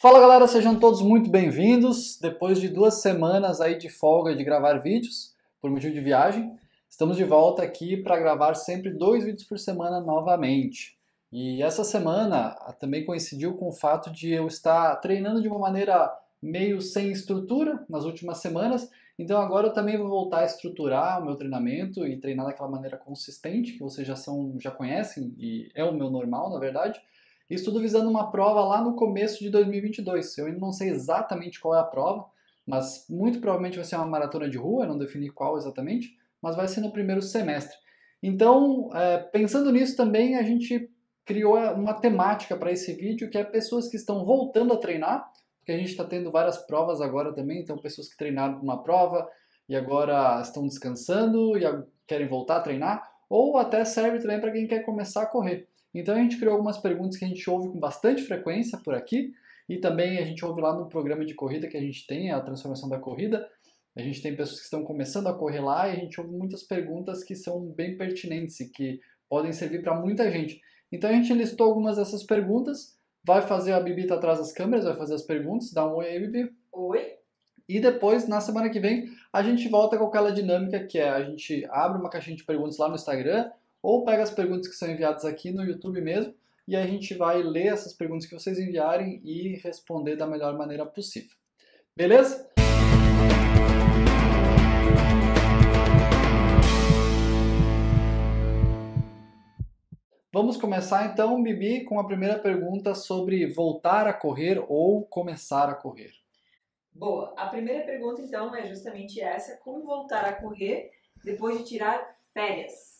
Fala galera, sejam todos muito bem-vindos. Depois de duas semanas aí de folga de gravar vídeos, por motivo de viagem, estamos de volta aqui para gravar sempre dois vídeos por semana novamente. E essa semana também coincidiu com o fato de eu estar treinando de uma maneira meio sem estrutura nas últimas semanas, então agora eu também vou voltar a estruturar o meu treinamento e treinar daquela maneira consistente que vocês já são, já conhecem e é o meu normal, na verdade. Isso tudo visando uma prova lá no começo de 2022. Eu ainda não sei exatamente qual é a prova, mas muito provavelmente vai ser uma maratona de rua, não defini qual exatamente, mas vai ser no primeiro semestre. Então, é, pensando nisso também, a gente criou uma temática para esse vídeo, que é pessoas que estão voltando a treinar, porque a gente está tendo várias provas agora também, então pessoas que treinaram uma prova e agora estão descansando e querem voltar a treinar, ou até serve também para quem quer começar a correr. Então a gente criou algumas perguntas que a gente ouve com bastante frequência por aqui e também a gente ouve lá no programa de corrida que a gente tem, a transformação da corrida. A gente tem pessoas que estão começando a correr lá e a gente ouve muitas perguntas que são bem pertinentes e que podem servir para muita gente. Então a gente listou algumas dessas perguntas, vai fazer a Bibi tá atrás das câmeras, vai fazer as perguntas, dá um oi aí, Bibi. Oi. E depois, na semana que vem, a gente volta com aquela dinâmica que é a gente abre uma caixinha de perguntas lá no Instagram, ou pega as perguntas que são enviadas aqui no YouTube mesmo, e a gente vai ler essas perguntas que vocês enviarem e responder da melhor maneira possível. Beleza? Vamos começar então, Bibi, com a primeira pergunta sobre voltar a correr ou começar a correr. Boa. A primeira pergunta então é justamente essa: como voltar a correr depois de tirar férias?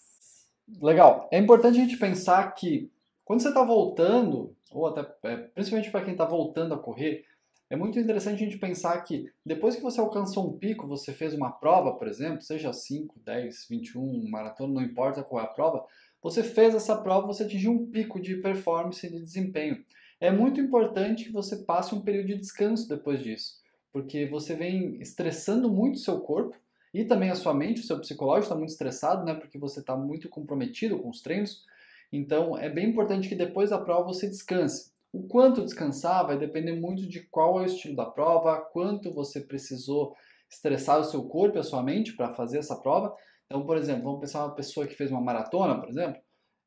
Legal. É importante a gente pensar que quando você está voltando, ou até é, principalmente para quem está voltando a correr, é muito interessante a gente pensar que depois que você alcançou um pico, você fez uma prova, por exemplo, seja 5, 10, 21, maratona, não importa qual é a prova, você fez essa prova, você atingiu um pico de performance e de desempenho. É muito importante que você passe um período de descanso depois disso, porque você vem estressando muito o seu corpo, e também a sua mente, o seu psicológico está muito estressado, né? Porque você está muito comprometido com os treinos. Então é bem importante que depois da prova você descanse. O quanto descansar vai depender muito de qual é o estilo da prova, quanto você precisou estressar o seu corpo e a sua mente para fazer essa prova. Então, por exemplo, vamos pensar uma pessoa que fez uma maratona, por exemplo.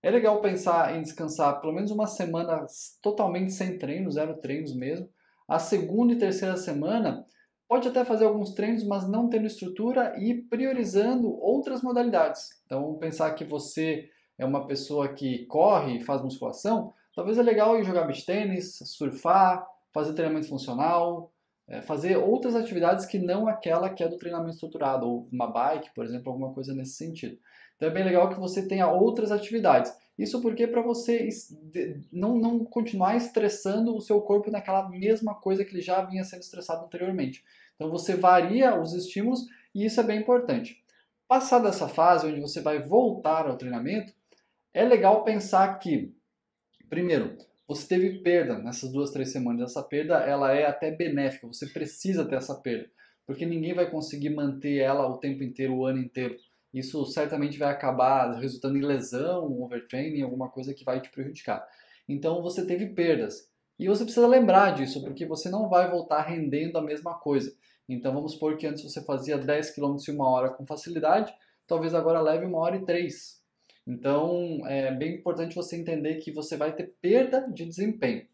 É legal pensar em descansar pelo menos uma semana totalmente sem treino, zero treinos mesmo. A segunda e terceira semana Pode até fazer alguns treinos, mas não tendo estrutura e priorizando outras modalidades. Então, pensar que você é uma pessoa que corre e faz musculação, talvez é legal ir jogar beach tênis, surfar, fazer treinamento funcional, é, fazer outras atividades que não aquela que é do treinamento estruturado, ou uma bike, por exemplo, alguma coisa nesse sentido. Então é bem legal que você tenha outras atividades. Isso porque para você não, não continuar estressando o seu corpo naquela mesma coisa que ele já vinha sendo estressado anteriormente. Então você varia os estímulos e isso é bem importante. Passada essa fase onde você vai voltar ao treinamento, é legal pensar que, primeiro, você teve perda nessas duas, três semanas. Essa perda ela é até benéfica, você precisa ter essa perda, porque ninguém vai conseguir manter ela o tempo inteiro, o ano inteiro. Isso certamente vai acabar resultando em lesão, overtraining, alguma coisa que vai te prejudicar. Então você teve perdas. E você precisa lembrar disso, porque você não vai voltar rendendo a mesma coisa. Então vamos supor que antes você fazia 10 km em uma hora com facilidade, talvez agora leve uma hora e três. Então é bem importante você entender que você vai ter perda de desempenho.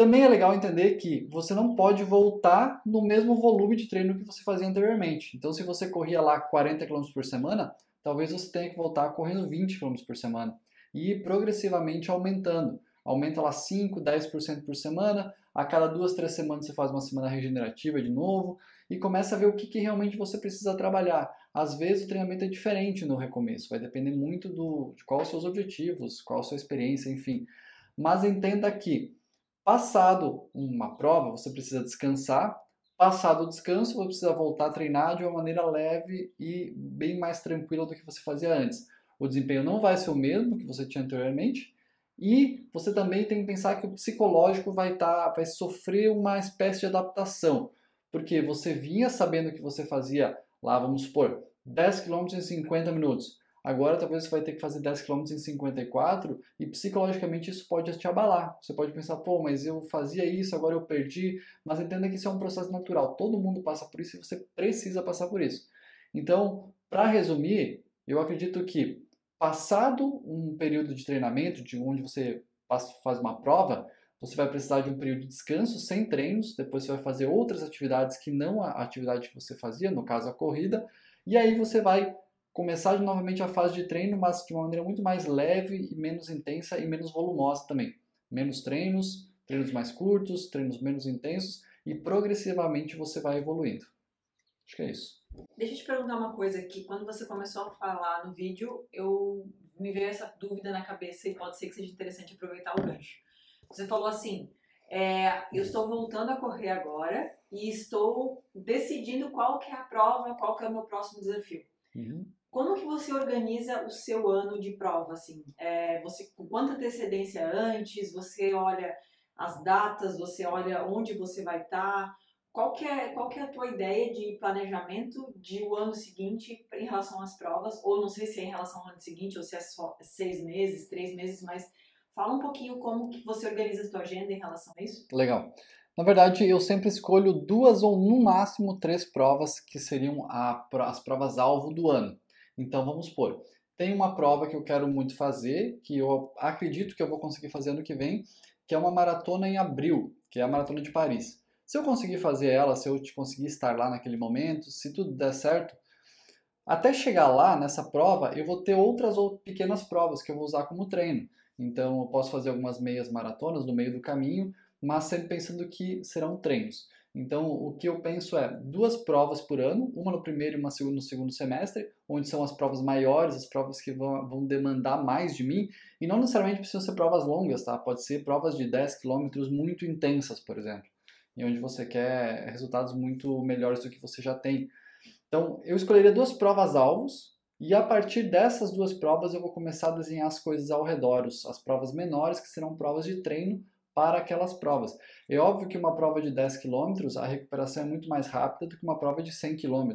Também é legal entender que você não pode voltar no mesmo volume de treino que você fazia anteriormente. Então, se você corria lá 40 km por semana, talvez você tenha que voltar correndo 20 km por semana e ir progressivamente aumentando. Aumenta lá 5, 10% por semana, a cada duas, três semanas você faz uma semana regenerativa de novo e começa a ver o que, que realmente você precisa trabalhar. Às vezes o treinamento é diferente no recomeço, vai depender muito do, de quais os seus objetivos, qual a sua experiência, enfim. Mas entenda que Passado uma prova, você precisa descansar. Passado o descanso, você precisa voltar a treinar de uma maneira leve e bem mais tranquila do que você fazia antes. O desempenho não vai ser o mesmo que você tinha anteriormente. E você também tem que pensar que o psicológico vai, tá, vai sofrer uma espécie de adaptação. Porque você vinha sabendo que você fazia lá, vamos supor, 10 km em 50 minutos. Agora talvez você vai ter que fazer 10 km em 54 e psicologicamente isso pode te abalar. Você pode pensar, pô, mas eu fazia isso, agora eu perdi. Mas entenda que isso é um processo natural. Todo mundo passa por isso e você precisa passar por isso. Então, para resumir, eu acredito que passado um período de treinamento, de onde você faz uma prova, você vai precisar de um período de descanso sem treinos, depois você vai fazer outras atividades que não a atividade que você fazia, no caso a corrida, e aí você vai começar novamente a fase de treino, mas de uma maneira muito mais leve e menos intensa e menos volumosa também. Menos treinos, treinos mais curtos, treinos menos intensos e progressivamente você vai evoluindo. Acho que é isso. Deixa eu te perguntar uma coisa aqui. Quando você começou a falar no vídeo, eu me veio essa dúvida na cabeça e pode ser que seja interessante aproveitar o gancho. Você falou assim: é, eu estou voltando a correr agora e estou decidindo qual que é a prova, qual que é o meu próximo desafio. Uhum. Como que você organiza o seu ano de prova, assim? É, você, com quanta antecedência antes? Você olha as datas? Você olha onde você vai estar? Qual que é, qual que é a tua ideia de planejamento de o ano seguinte em relação às provas? Ou não sei se é em relação ao ano seguinte ou se é só seis meses, três meses, mas fala um pouquinho como que você organiza a tua agenda em relação a isso. Legal. Na verdade, eu sempre escolho duas ou no máximo três provas que seriam a, as provas-alvo do ano. Então vamos supor, tem uma prova que eu quero muito fazer, que eu acredito que eu vou conseguir fazer ano que vem, que é uma maratona em abril, que é a Maratona de Paris. Se eu conseguir fazer ela, se eu conseguir estar lá naquele momento, se tudo der certo, até chegar lá nessa prova, eu vou ter outras pequenas provas que eu vou usar como treino. Então eu posso fazer algumas meias maratonas no meio do caminho, mas sempre pensando que serão treinos. Então, o que eu penso é duas provas por ano, uma no primeiro e uma no segundo semestre, onde são as provas maiores, as provas que vão, vão demandar mais de mim, e não necessariamente precisam ser provas longas, tá? Pode ser provas de 10 quilômetros muito intensas, por exemplo, e onde você quer resultados muito melhores do que você já tem. Então, eu escolheria duas provas-alvos, e a partir dessas duas provas eu vou começar a desenhar as coisas ao redor, as provas menores, que serão provas de treino para aquelas provas. É óbvio que uma prova de 10 km, a recuperação é muito mais rápida do que uma prova de 100 km,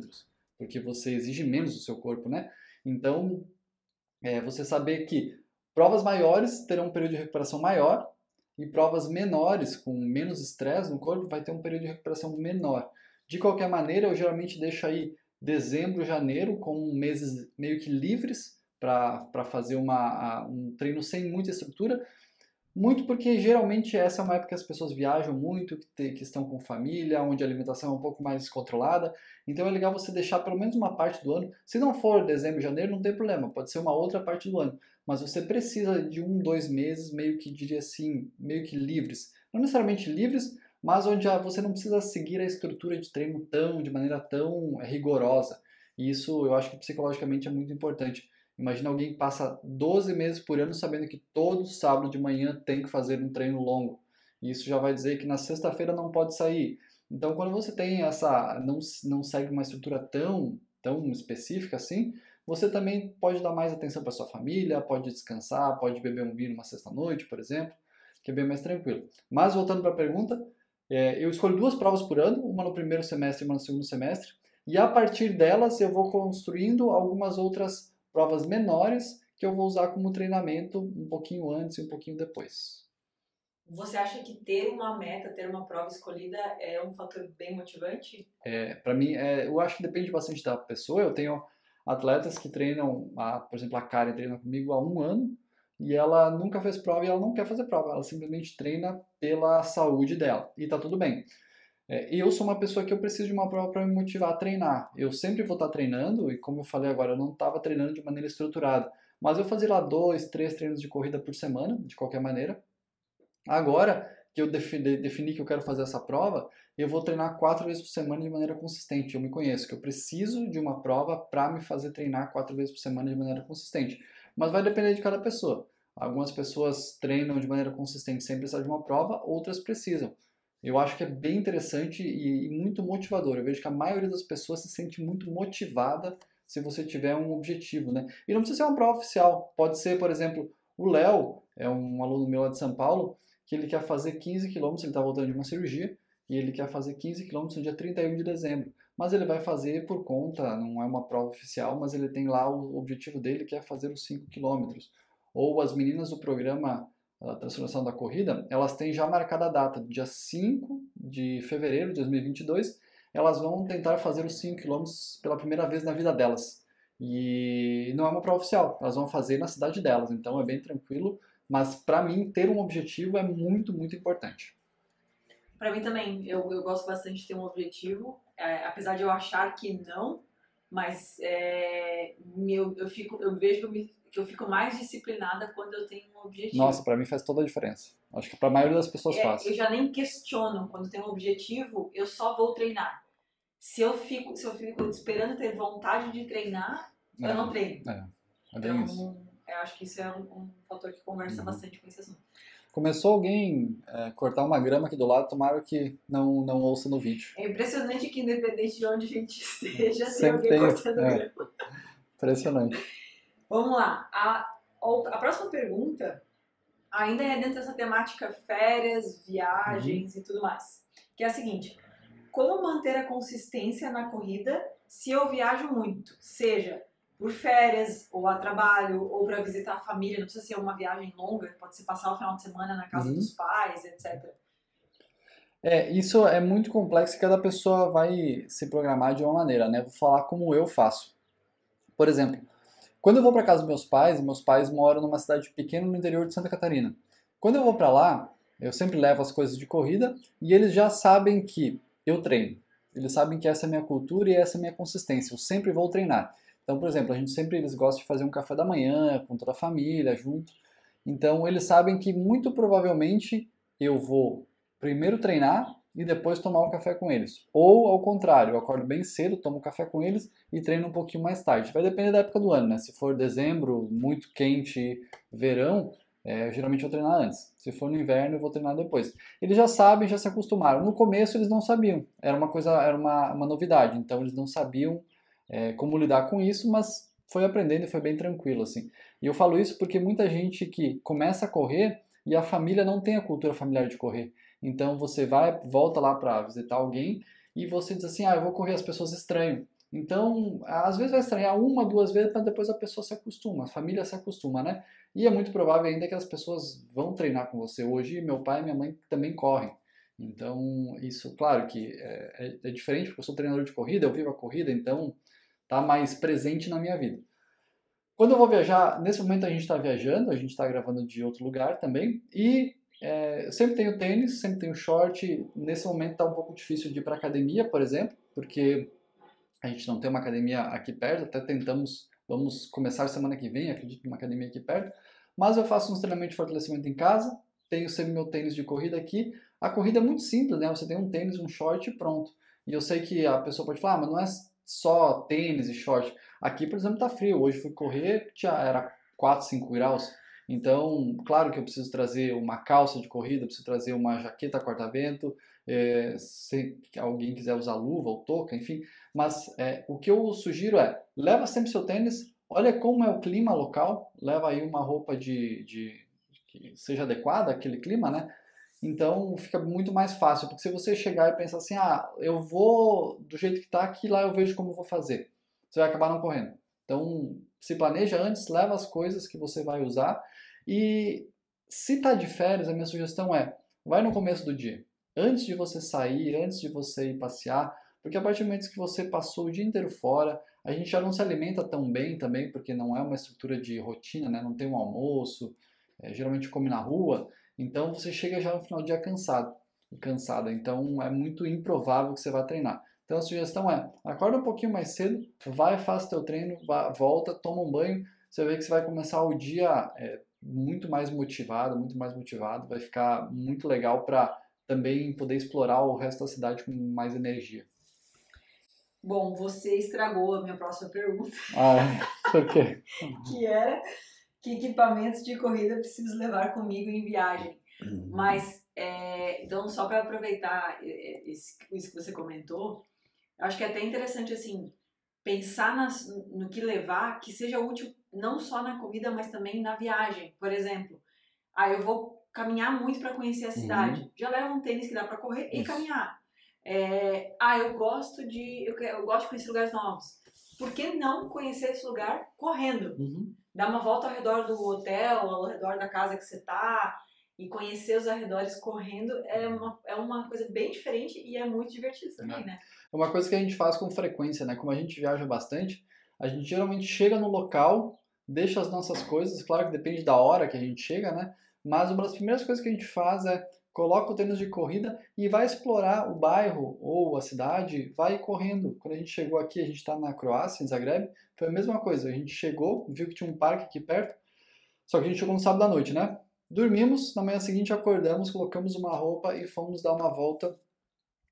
porque você exige menos do seu corpo, né? Então, é, você saber que provas maiores terão um período de recuperação maior e provas menores, com menos estresse no corpo, vai ter um período de recuperação menor. De qualquer maneira, eu geralmente deixo aí dezembro, janeiro, com meses meio que livres para fazer uma, um treino sem muita estrutura, muito porque geralmente essa é uma época que as pessoas viajam muito, que, te, que, estão com família, onde a alimentação é um pouco mais descontrolada. Então é legal você deixar pelo menos uma parte do ano. Se não for dezembro, janeiro, não tem problema, pode ser uma outra parte do ano. Mas você precisa de um, dois meses, meio que diria assim, meio que livres. Não necessariamente livres, mas onde você não precisa seguir a estrutura de treino tão, de maneira tão rigorosa. E isso eu acho que psicologicamente é muito importante. Imagina alguém que passa 12 meses por ano sabendo que todo sábado de manhã tem que fazer um treino longo. E isso já vai dizer que na sexta-feira não pode sair. Então, quando você tem essa não, não segue uma estrutura tão tão específica assim, você também pode dar mais atenção para sua família, pode descansar, pode beber um vinho uma sexta-noite, por exemplo, que é bem mais tranquilo. Mas voltando para a pergunta, é, eu escolho duas provas por ano, uma no primeiro semestre e uma no segundo semestre, e a partir delas eu vou construindo algumas outras provas menores que eu vou usar como treinamento um pouquinho antes e um pouquinho depois. Você acha que ter uma meta, ter uma prova escolhida é um fator bem motivante? É, para mim, é, eu acho que depende bastante da pessoa. Eu tenho atletas que treinam, a, por exemplo, a Karen treina comigo há um ano e ela nunca fez prova e ela não quer fazer prova. Ela simplesmente treina pela saúde dela e tá tudo bem. É, eu sou uma pessoa que eu preciso de uma prova para me motivar a treinar. Eu sempre vou estar treinando, e como eu falei agora, eu não estava treinando de maneira estruturada. Mas eu fazia lá dois, três treinos de corrida por semana, de qualquer maneira. Agora que eu defini, defini que eu quero fazer essa prova, eu vou treinar quatro vezes por semana de maneira consistente. Eu me conheço, que eu preciso de uma prova para me fazer treinar quatro vezes por semana de maneira consistente. Mas vai depender de cada pessoa. Algumas pessoas treinam de maneira consistente sem precisar de uma prova, outras precisam. Eu acho que é bem interessante e, muito motivador. Eu vejo que a maioria das pessoas se sente muito motivada se você tiver um objetivo, né? E não precisa ser uma prova oficial. Pode ser, por exemplo, o Léo, é um aluno meu lá de São Paulo, que ele quer fazer 15 quilômetros, ele está voltando de uma cirurgia, e ele quer fazer 15 quilômetros no dia 31 de dezembro. mas ele vai fazer por conta, não é uma prova oficial, mas ele tem lá o objetivo dele que é fazer os 5 quilômetros. Ou as meninas do programa a transformação da corrida, elas têm já marcada a data, dia 5 de fevereiro de 2022, elas vão tentar fazer os 5 km pela primeira vez na vida delas. E não é uma prova oficial, elas vão fazer na cidade delas, então é bem tranquilo, mas para mim ter um objetivo é muito, muito importante. Para mim também, eu, eu gosto bastante de ter um objetivo, é, apesar de eu achar que não, mas é, eu, eu, fico, eu vejo que eu fico mais disciplinada quando eu tenho um objetivo. Nossa, para mim faz toda a diferença. Acho que para a maioria das pessoas é, faz. Eu já nem questiono quando tenho um objetivo, eu só vou treinar. Se eu fico, se eu fico esperando ter vontade de treinar, é, eu não treino. É, é bem então, isso. eu acho que isso é um, um fator que conversa uhum. bastante com esse assunto. Começou alguém é, cortar uma grama aqui do lado, tomara que não, não ouça no vídeo. É impressionante que independente de onde a gente esteja, Sempre tem alguém tem, cortando é, grama. Impressionante. Vamos lá. A, a próxima pergunta ainda é dentro dessa temática férias, viagens uhum. e tudo mais. Que é a seguinte: como manter a consistência na corrida se eu viajo muito? Seja por férias, ou a trabalho, ou para visitar a família, não precisa ser uma viagem longa, pode ser passar o final de semana na casa uhum. dos pais, etc. É, isso é muito complexo e cada pessoa vai se programar de uma maneira, né? Vou falar como eu faço. Por exemplo, quando eu vou para casa dos meus pais, meus pais moram numa cidade pequena no interior de Santa Catarina. Quando eu vou para lá, eu sempre levo as coisas de corrida e eles já sabem que eu treino. Eles sabem que essa é a minha cultura e essa é a minha consistência. Eu sempre vou treinar. Então, por exemplo, a gente sempre eles gostam de fazer um café da manhã com toda a família junto. Então, eles sabem que muito provavelmente eu vou primeiro treinar e depois tomar um café com eles. Ou ao contrário, eu acordo bem cedo, tomo café com eles e treino um pouquinho mais tarde. Vai depender da época do ano, né? Se for dezembro, muito quente, verão, é, geralmente eu vou treinar antes. Se for no inverno, eu vou treinar depois. Eles já sabem, já se acostumaram. No começo eles não sabiam, era uma coisa, era uma, uma novidade. Então eles não sabiam é, como lidar com isso, mas foi aprendendo e foi bem tranquilo assim. E eu falo isso porque muita gente que começa a correr e a família não tem a cultura familiar de correr. Então você vai, volta lá para visitar alguém e você diz assim: "Ah, eu vou correr, as pessoas estranham". Então, às vezes vai estranhar uma, duas vezes, mas depois a pessoa se acostuma, a família se acostuma, né? E é muito provável ainda que as pessoas vão treinar com você. Hoje, meu pai e minha mãe também correm. Então, isso, claro que é, é, é diferente, porque eu sou treinador de corrida, eu vivo a corrida, então tá mais presente na minha vida. Quando eu vou viajar, nesse momento a gente está viajando, a gente está gravando de outro lugar também, e é, sempre tenho tênis, sempre tenho short. Nesse momento está um pouco difícil de ir para academia, por exemplo, porque a gente não tem uma academia aqui perto. Até tentamos, vamos começar semana que vem, acredito, uma academia aqui perto. Mas eu faço um treinamento de fortalecimento em casa, tenho sempre meu tênis de corrida aqui. A corrida é muito simples, né? Você tem um tênis, um short e pronto. E eu sei que a pessoa pode falar, ah, mas não é só tênis e short. Aqui, por exemplo, tá frio. Hoje fui correr, tinha, era 4, 5 graus. Então, claro que eu preciso trazer uma calça de corrida, preciso trazer uma jaqueta corta-vento, é, se alguém quiser usar luva ou touca, enfim. Mas é, o que eu sugiro é, leva sempre seu tênis, olha como é o clima local, leva aí uma roupa de, de que seja adequada àquele clima, né? Então fica muito mais fácil, porque se você chegar e pensar assim, ah, eu vou do jeito que está aqui, lá eu vejo como eu vou fazer, você vai acabar não correndo. Então se planeja antes, leva as coisas que você vai usar e se tá de férias, a minha sugestão é, vai no começo do dia. Antes de você sair, antes de você ir passear, porque a partir do momento que você passou o dia inteiro fora, a gente já não se alimenta tão bem também, porque não é uma estrutura de rotina, né? não tem um almoço, é, geralmente come na rua, então você chega já no final do dia cansado e cansada, então é muito improvável que você vá treinar. Então a sugestão é, acorda um pouquinho mais cedo, vai, faz teu treino, volta, toma um banho, você vê que você vai começar o dia é, muito mais motivado, muito mais motivado, vai ficar muito legal para também poder explorar o resto da cidade com mais energia. Bom, você estragou a minha próxima pergunta. Ah, por quê? que era que equipamentos de corrida preciso levar comigo em viagem. Uhum. Mas, é, então, só para aproveitar esse, isso que você comentou, acho que é até interessante, assim, pensar nas, no que levar que seja útil não só na corrida, mas também na viagem. Por exemplo, ah, eu vou caminhar muito para conhecer a cidade. Uhum. Já leva um tênis que dá para correr Isso. e caminhar. É, ah, eu gosto de eu, eu gosto de conhecer lugares novos. Por que não conhecer esse lugar correndo? Uhum. Dar uma volta ao redor do hotel, ao redor da casa que você tá e conhecer os arredores correndo é uma, é uma coisa bem diferente e é muito divertido também, É. né? É uma coisa que a gente faz com frequência, né? Como a gente viaja bastante, a gente geralmente chega no local, deixa as nossas coisas, claro que depende da hora que a gente chega, né? Mas uma das primeiras coisas que a gente faz é coloca o tênis de corrida e vai explorar o bairro ou a cidade, vai correndo. Quando a gente chegou aqui, a gente está na Croácia, em Zagreb, foi a mesma coisa. A gente chegou, viu que tinha um parque aqui perto, só que a gente chegou no sábado à noite, né? Dormimos, na manhã seguinte acordamos, colocamos uma roupa e fomos dar uma volta.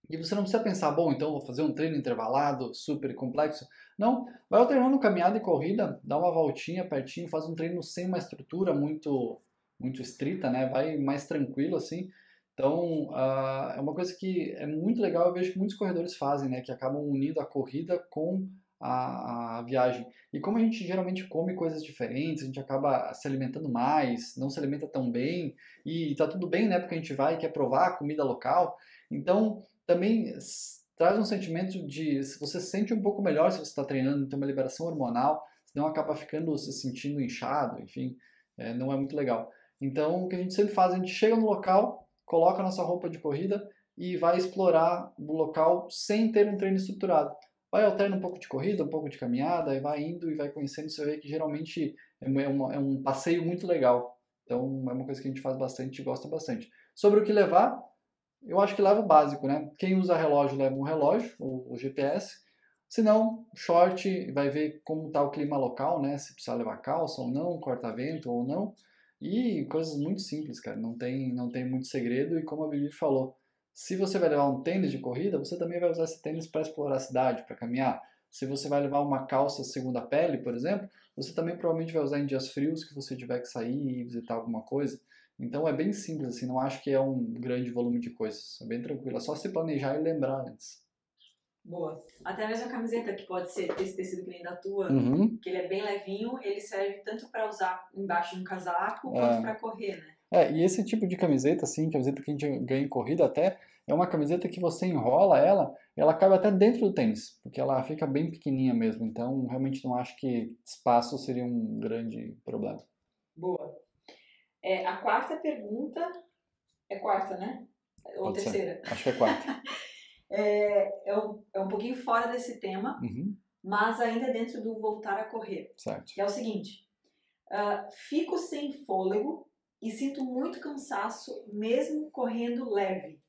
E você não precisa pensar, bom, então vou fazer um treino intervalado, super complexo. Não, vai alternando caminhada e corrida, dá uma voltinha pertinho, faz um treino sem uma estrutura muito muito estrita, né? Vai mais tranquilo assim. Então, uh, é uma coisa que é muito legal, eu vejo que muitos corredores fazem, né? Que acabam unindo a corrida com a, a, viagem. E como a gente geralmente come coisas diferentes, a gente acaba se alimentando mais, não se alimenta tão bem, e, tá tudo bem, né? Porque a gente vai e quer provar a comida local. Então, também traz um sentimento de você se sente um pouco melhor se você está treinando, tem uma liberação hormonal, senão acaba ficando se sentindo inchado, enfim, é, não é muito legal. Então, o que a gente sempre faz, a gente chega no local, coloca a nossa roupa de corrida e vai explorar o local sem ter um treino estruturado. Vai alterna um pouco de corrida, um pouco de caminhada, e vai indo e vai conhecendo, você vê que geralmente é, uma, é um passeio muito legal. Então, é uma coisa que a gente faz bastante e gosta bastante. Sobre o que levar, eu acho que leva o básico, né? Quem usa relógio leva um relógio, o, GPS. Se não, short, vai ver como está o clima local, né? Se precisa levar calça ou não, corta-vento ou não. E coisas muito simples, cara. Não tem, não tem muito segredo. E como a Bibi falou, se você vai levar um tênis de corrida, você também vai usar esse tênis para explorar a cidade, para caminhar. Se você vai levar uma calça segunda pele, por exemplo, você também provavelmente vai usar em dias frios que você tiver que sair e visitar alguma coisa. Então é bem simples, assim, não acho que é um grande volume de coisas. É bem tranquilo, é só se planejar e lembrar antes. Boa. Até mesmo a camiseta, que pode ser esse tecido que nem da tua, Uhum. que ele é bem levinho, ele serve tanto para usar embaixo de um casaco É. quanto para correr, né? É, e esse tipo de camiseta, assim, camiseta que a gente ganha em corrida até, é uma camiseta que você enrola ela, ela cabe até dentro do tênis, porque ela fica bem pequenininha mesmo. Então, realmente não acho que espaço seria um grande problema. Boa. É, a quarta pergunta é quarta, né? Ou Pode ser. terceira. Acho que é quarta. É, é, um, é um pouquinho fora desse tema, Uhum, mas ainda dentro do voltar a correr. certo. Que é o seguinte: ah, fico sem fôlego e sinto muito cansaço mesmo correndo leve.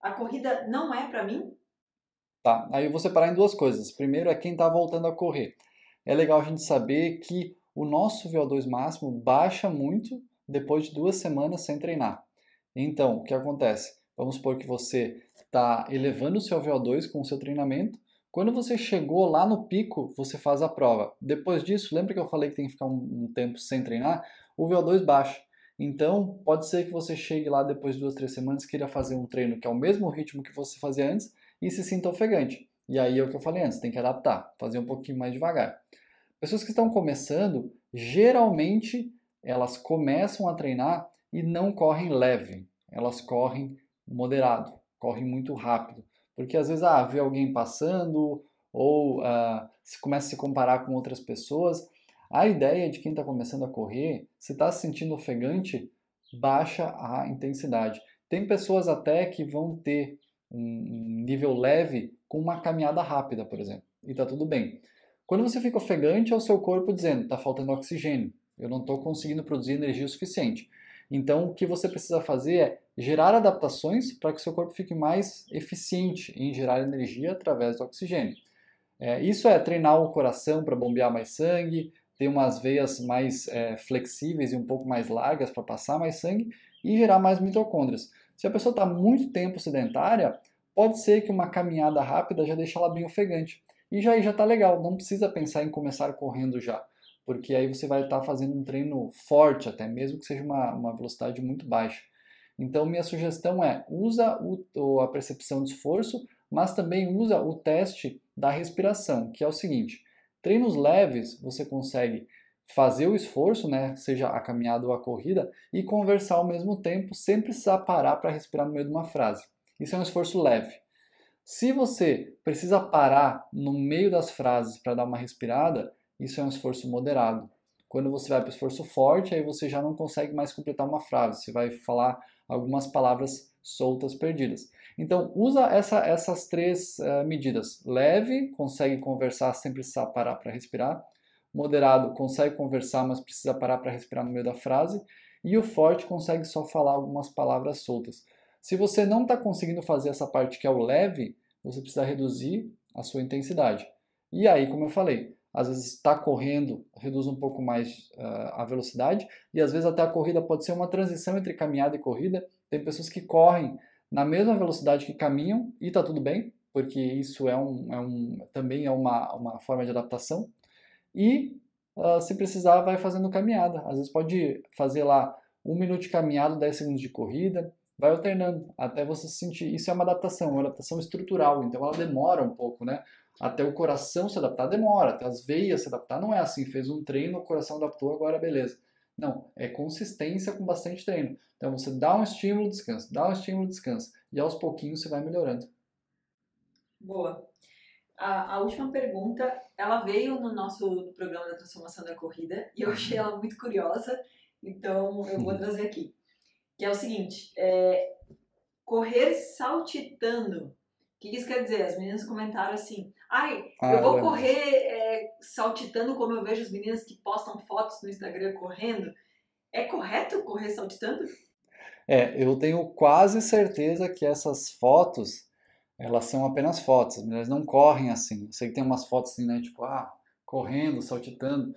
A corrida não é para mim? Tá, aí eu vou separar em duas coisas. Primeiro é quem está voltando a correr. É legal a gente saber que o nosso VO2 máximo baixa muito depois de duas semanas sem treinar. Então, o que acontece? Vamos supor que você está elevando o seu VO2 com o seu treinamento. Quando você chegou lá no pico, você faz a prova. Depois disso, lembra que eu falei que tem que ficar um, um tempo sem treinar? O VO2 baixa. Então, pode ser que você chegue lá depois de duas, três semanas queira fazer um treino que é o mesmo ritmo que você fazia antes e se sinta ofegante. E aí é o que eu falei antes, tem que adaptar, fazer um pouquinho mais devagar. Pessoas que estão começando, geralmente elas começam a treinar e não correm leve, elas correm moderado, correm muito rápido. Porque às vezes ah, vê alguém passando ou ah, se começa a se comparar com outras pessoas. A ideia de quem está começando a correr, se está se sentindo ofegante, baixa a intensidade. Tem pessoas até que vão ter um nível leve com uma caminhada rápida, por exemplo, e está tudo bem. Quando você fica ofegante, é o seu corpo dizendo: está faltando oxigênio, eu não estou conseguindo produzir energia suficiente. Então, o que você precisa fazer é gerar adaptações para que o seu corpo fique mais eficiente em gerar energia através do oxigênio. É, isso é treinar o coração para bombear mais sangue, ter umas veias mais é, flexíveis e um pouco mais largas para passar mais sangue e gerar mais mitocôndrias. Se a pessoa está muito tempo sedentária, pode ser que uma caminhada rápida já deixe ela bem ofegante. E já já está legal, não precisa pensar em começar correndo já, porque aí você vai estar tá fazendo um treino forte até, mesmo que seja uma, uma velocidade muito baixa. Então minha sugestão é, usa o, a percepção de esforço, mas também usa o teste da respiração, que é o seguinte, treinos leves você consegue fazer o esforço, né, seja a caminhada ou a corrida, e conversar ao mesmo tempo sem precisar parar para respirar no meio de uma frase. Isso é um esforço leve. Se você precisa parar no meio das frases para dar uma respirada, isso é um esforço moderado. Quando você vai para o esforço forte, aí você já não consegue mais completar uma frase, você vai falar algumas palavras soltas perdidas. Então, usa essa, essas três uh, medidas. Leve, consegue conversar sem precisar parar para respirar. Moderado, consegue conversar, mas precisa parar para respirar no meio da frase. E o forte consegue só falar algumas palavras soltas. Se você não está conseguindo fazer essa parte que é o leve, você precisa reduzir a sua intensidade. E aí, como eu falei, às vezes está correndo, reduz um pouco mais uh, a velocidade, e às vezes até a corrida pode ser uma transição entre caminhada e corrida. Tem pessoas que correm na mesma velocidade que caminham e está tudo bem, porque isso é um, é um, também é uma, uma forma de adaptação. E uh, se precisar, vai fazendo caminhada. Às vezes pode fazer lá um minuto de caminhada, 10 segundos de corrida, vai alternando até você se sentir. Isso é uma adaptação, uma adaptação estrutural, então ela demora um pouco, né? Até o coração se adaptar demora, até as veias se adaptar não é assim, fez um treino, o coração adaptou, agora beleza. Não, é consistência com bastante treino. Então você dá um estímulo, descansa, dá um estímulo, descansa. E aos pouquinhos você vai melhorando. Boa. A, a, última pergunta, ela veio no nosso programa da transformação da corrida e eu achei ela muito curiosa, então eu vou trazer aqui que é o seguinte: é, correr saltitando. O que isso quer dizer? As meninas comentaram assim: ai, ah, eu vou correr é, saltitando como eu vejo as meninas que postam fotos no Instagram correndo. É correto correr saltitando? É, eu tenho quase certeza que essas fotos elas são apenas fotos, as meninas não correm assim. Eu sei que tem umas fotos assim, né, tipo, ah, correndo, saltitando.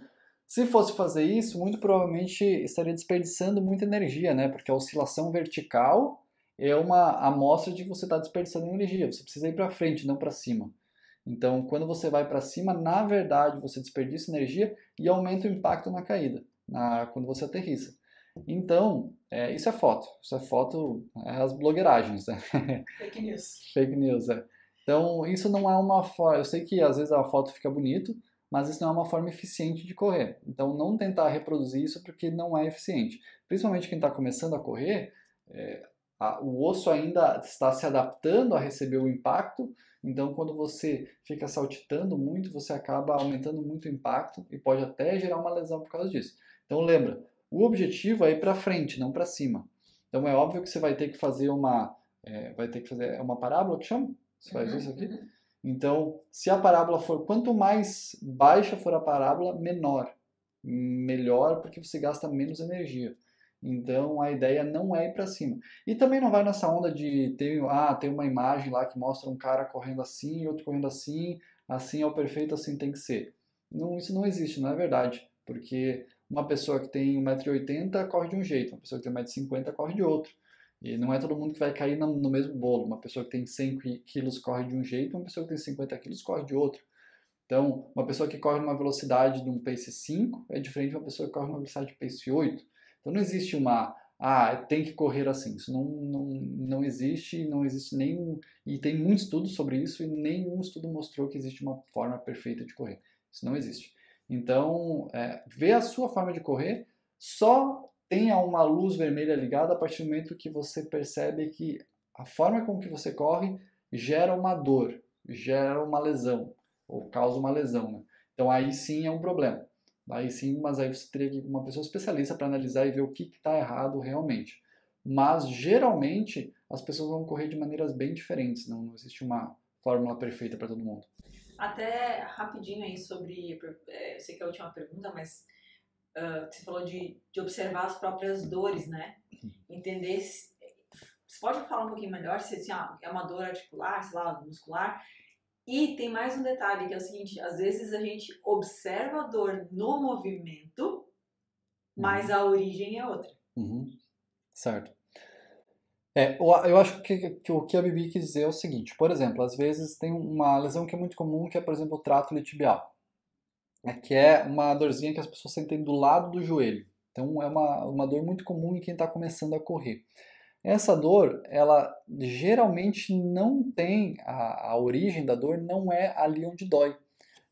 Se fosse fazer isso, muito provavelmente estaria desperdiçando muita energia, né? Porque a oscilação vertical é uma amostra de que você está desperdiçando energia. Você precisa ir para frente, não para cima. Então, quando você vai para cima, na verdade, você desperdiça energia e aumenta o impacto na caída, na, quando você aterrissa. Então, é, isso é foto. Isso é foto, é as blogueiragens. Né? Fake news. Fake news, é. Então, isso não é uma forma. Eu sei que às vezes a foto fica bonito, mas isso não é uma forma eficiente de correr. Então, não tentar reproduzir isso porque não é eficiente. Principalmente quem está começando a correr, é, a, o osso ainda está se adaptando a receber o impacto. Então, quando você fica saltitando muito, você acaba aumentando muito o impacto e pode até gerar uma lesão por causa disso. Então, lembra, o objetivo é ir para frente, não para cima. Então, é óbvio que você vai ter que fazer uma, é, vai ter que fazer é uma parábola que chama. Você faz uhum. isso aqui. Uhum. Então, se a parábola for, quanto mais baixa for a parábola, menor. Melhor, porque você gasta menos energia. Então, a ideia não é ir para cima. E também não vai nessa onda de ter, ah, tem uma imagem lá que mostra um cara correndo assim, outro correndo assim, assim é o perfeito, assim tem que ser. Não, isso não existe, não é verdade. Porque uma pessoa que tem 1,80m corre de um jeito, uma pessoa que tem 1,50m corre de outro. E não é todo mundo que vai cair no, no mesmo bolo. Uma pessoa que tem 100 quilos corre de um jeito, uma pessoa que tem 50 quilos corre de outro. Então, uma pessoa que corre numa velocidade de um pace 5 é diferente de uma pessoa que corre numa velocidade de pace 8. Então, não existe uma, ah, tem que correr assim. Isso não, não, não existe, não existe nenhum. E tem muito estudo sobre isso e nenhum estudo mostrou que existe uma forma perfeita de correr. Isso não existe. Então, é, vê a sua forma de correr, só tenha uma luz vermelha ligada a partir do momento que você percebe que a forma com que você corre gera uma dor, gera uma lesão, ou causa uma lesão. Né? Então aí sim é um problema. Aí sim, mas aí você teria que ir uma pessoa especialista para analisar e ver o que está errado realmente. Mas geralmente as pessoas vão correr de maneiras bem diferentes, não, não existe uma fórmula perfeita para todo mundo. Até rapidinho aí sobre, é, eu sei que é a última pergunta, mas uh, você falou de, de observar as próprias dores, né? Entender se, você pode falar um pouquinho melhor se assim, ah, é uma dor articular, sei lá, muscular. E tem mais um detalhe que é o seguinte: às vezes a gente observa a dor no movimento, mas uhum. a origem é outra. Uhum. Certo. É, eu acho que, que, o que a Bibi quis dizer é o seguinte: por exemplo, às vezes tem uma lesão que é muito comum, que é, por exemplo, o trato tibial é que é uma dorzinha que as pessoas sentem do lado do joelho. Então é uma, uma dor muito comum em quem está começando a correr. Essa dor, ela geralmente não tem, a, a origem da dor não é ali onde dói.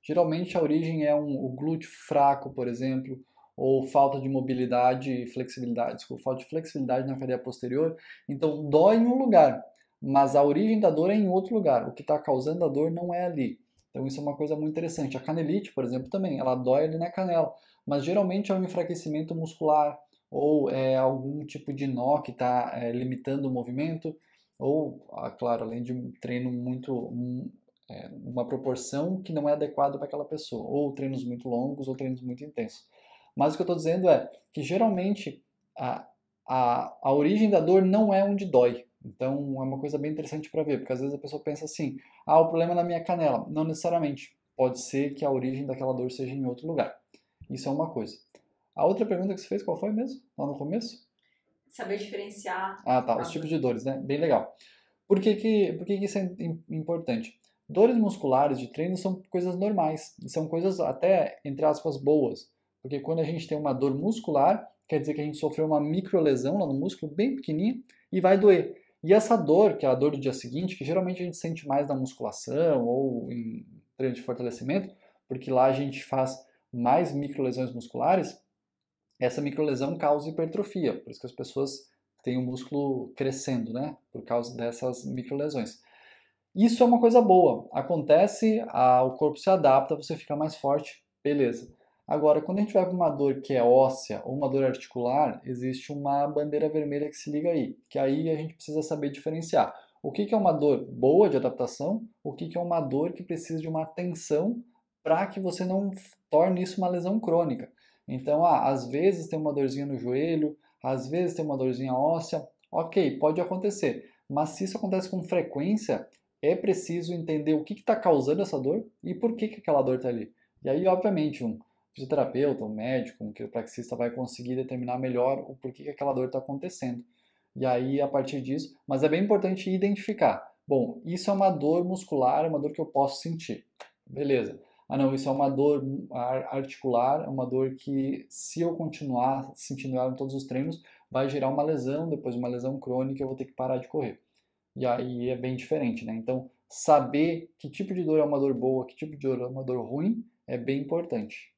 Geralmente a origem é um, o glúteo fraco, por exemplo, ou falta de mobilidade e flexibilidade, desculpa, falta de flexibilidade na cadeia posterior. Então dói em um lugar, mas a origem da dor é em outro lugar. O que está causando a dor não é ali. Então isso é uma coisa muito interessante. A canelite, por exemplo, também, ela dói ali na canela, mas geralmente é um enfraquecimento muscular ou é algum tipo de nó que está é, limitando o movimento, ou, ah, claro, além de um treino muito, um, é, uma proporção que não é adequada para aquela pessoa, ou treinos muito longos ou treinos muito intensos. Mas o que eu estou dizendo é que geralmente a, a, a origem da dor não é onde dói. Então é uma coisa bem interessante para ver, porque às vezes a pessoa pensa assim: ah, o problema é na minha canela. Não necessariamente. Pode ser que a origem daquela dor seja em outro lugar. Isso é uma coisa. A outra pergunta que você fez, qual foi mesmo? Lá no começo? Saber diferenciar. Ah, tá. Os tipos de dores, né? Bem legal. Por que, que, por que, que isso é importante? Dores musculares de treino são coisas normais. São coisas até, entre aspas, boas. Porque quando a gente tem uma dor muscular, quer dizer que a gente sofreu uma microlesão lá no músculo, bem pequenininha, e vai doer. E essa dor, que é a dor do dia seguinte, que geralmente a gente sente mais na musculação ou em treino de fortalecimento, porque lá a gente faz mais microlesões musculares, essa microlesão causa hipertrofia, por isso que as pessoas têm o músculo crescendo, né? Por causa dessas microlesões. Isso é uma coisa boa. Acontece, a, o corpo se adapta, você fica mais forte, beleza. Agora, quando a gente vai para uma dor que é óssea ou uma dor articular, existe uma bandeira vermelha que se liga aí, que aí a gente precisa saber diferenciar. O que, que é uma dor boa de adaptação, o que, que é uma dor que precisa de uma atenção para que você não torne isso uma lesão crônica. Então, ah, às vezes tem uma dorzinha no joelho, às vezes tem uma dorzinha óssea, ok, pode acontecer. Mas se isso acontece com frequência, é preciso entender o que está causando essa dor e por que, que aquela dor está ali. E aí, obviamente, um fisioterapeuta, um médico, um quiropraxista vai conseguir determinar melhor o porquê que aquela dor está acontecendo. E aí, a partir disso, mas é bem importante identificar. Bom, isso é uma dor muscular, é uma dor que eu posso sentir. Beleza. Ah, não, isso é uma dor articular, é uma dor que, se eu continuar sentindo ela em todos os treinos, vai gerar uma lesão, depois uma lesão crônica, eu vou ter que parar de correr. E aí é bem diferente, né? Então, saber que tipo de dor é uma dor boa, que tipo de dor é uma dor ruim, é bem importante.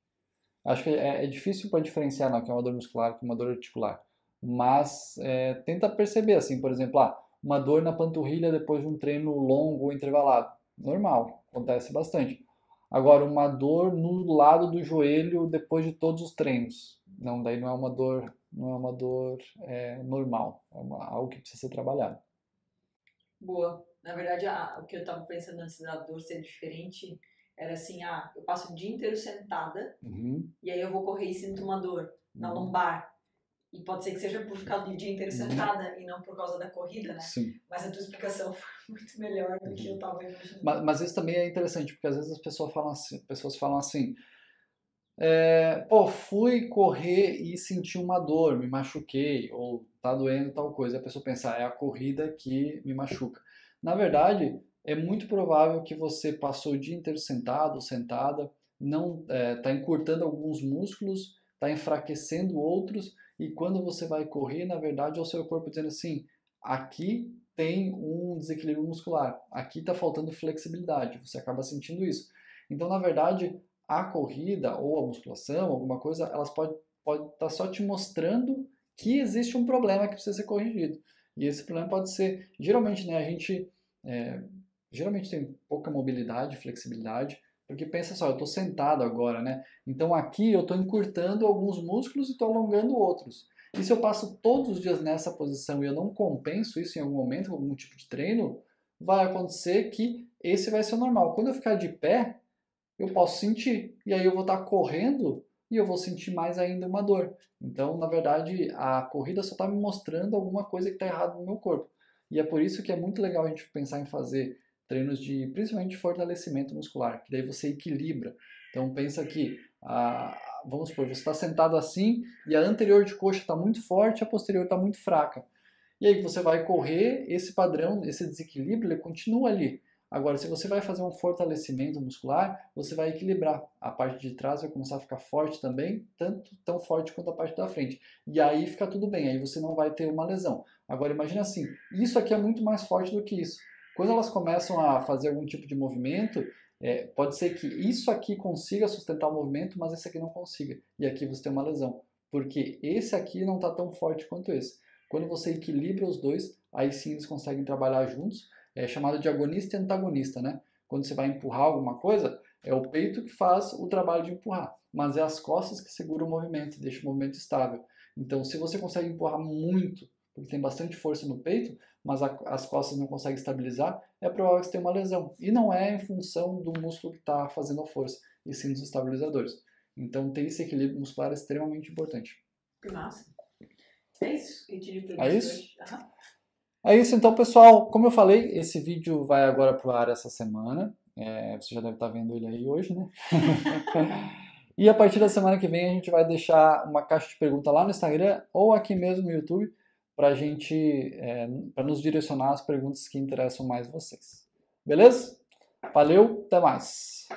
Acho que é, é difícil para diferenciar não, que é uma dor muscular que é uma dor articular. Mas é, tenta perceber, assim, por exemplo, ah, uma dor na panturrilha depois de um treino longo ou intervalado. Normal, acontece bastante. Agora, uma dor no lado do joelho depois de todos os treinos. Não, daí não é uma dor, não é uma dor é, normal. É uma, algo que precisa ser trabalhado. Boa. Na verdade, a, o que eu estava pensando antes da dor ser diferente era assim, ah, eu passo o dia inteiro sentada uhum. e aí eu vou correr e sinto uma dor na uhum. lombar. E pode ser que seja por ficar o dia inteiro uhum. sentada e não por causa da corrida, né? Sim. Mas a tua explicação foi muito melhor do que eu estava uhum. imaginando. Mas, mas, isso também é interessante, porque às vezes as pessoas falam assim, pessoas falam assim é, pô, fui correr e senti uma dor, me machuquei, ou tá doendo tal coisa. E a pessoa pensa, é a corrida que me machuca. Na verdade, é muito provável que você passou o dia inteiro sentado, sentada, não está é, tá encurtando alguns músculos, está enfraquecendo outros, e quando você vai correr, na verdade, é o seu corpo dizendo assim: aqui tem um desequilíbrio muscular, aqui está faltando flexibilidade, você acaba sentindo isso. Então, na verdade, a corrida ou a musculação, alguma coisa, elas podem pode estar tá só te mostrando que existe um problema que precisa ser corrigido. E esse problema pode ser, geralmente, né, a gente é, geralmente tem pouca mobilidade, flexibilidade, porque pensa só, eu estou sentado agora, né? Então aqui eu estou encurtando alguns músculos e estou alongando outros. E se eu passo todos os dias nessa posição e eu não compenso isso em algum momento, com algum tipo de treino, vai acontecer que esse vai ser o normal. Quando eu ficar de pé, eu posso sentir. E aí eu vou estar correndo e eu vou sentir mais ainda uma dor. Então, na verdade, a corrida só está me mostrando alguma coisa que está errada no meu corpo. E é por isso que é muito legal a gente pensar em fazer treinos de principalmente fortalecimento muscular, que daí você equilibra. Então pensa que a, vamos supor, você está sentado assim e a anterior de coxa está muito forte, a posterior está muito fraca. E aí você vai correr, esse padrão, esse desequilíbrio, ele continua ali. Agora, se você vai fazer um fortalecimento muscular, você vai equilibrar. A parte de trás vai começar a ficar forte também, tanto tão forte quanto a parte da frente. E aí fica tudo bem, aí você não vai ter uma lesão. Agora imagine assim, isso aqui é muito mais forte do que isso. Quando elas começam a fazer algum tipo de movimento, é, pode ser que isso aqui consiga sustentar o movimento, mas esse aqui não consiga. E aqui você tem uma lesão. Porque esse aqui não está tão forte quanto esse. Quando você equilibra os dois, aí sim eles conseguem trabalhar juntos. É chamado de agonista e antagonista, né? Quando você vai empurrar alguma coisa, é o peito que faz o trabalho de empurrar, mas é as costas que seguram o movimento, deixa o movimento estável. Então, se você consegue empurrar muito, porque tem bastante força no peito, mas a, as costas não conseguem estabilizar, é provável que você tenha uma lesão. E não é em função do músculo que está fazendo a força, e sim dos estabilizadores. Então, ter esse equilíbrio muscular é extremamente importante. Que massa. É isso. É isso? Uhum. É isso então, pessoal. Como eu falei, esse vídeo vai agora para o ar essa semana. É, você já deve estar tá vendo ele aí hoje, né? e a partir da semana que vem a gente vai deixar uma caixa de pergunta lá no Instagram ou aqui mesmo no YouTube para gente, é, para nos direcionar as perguntas que interessam mais vocês. Beleza? Valeu, até mais.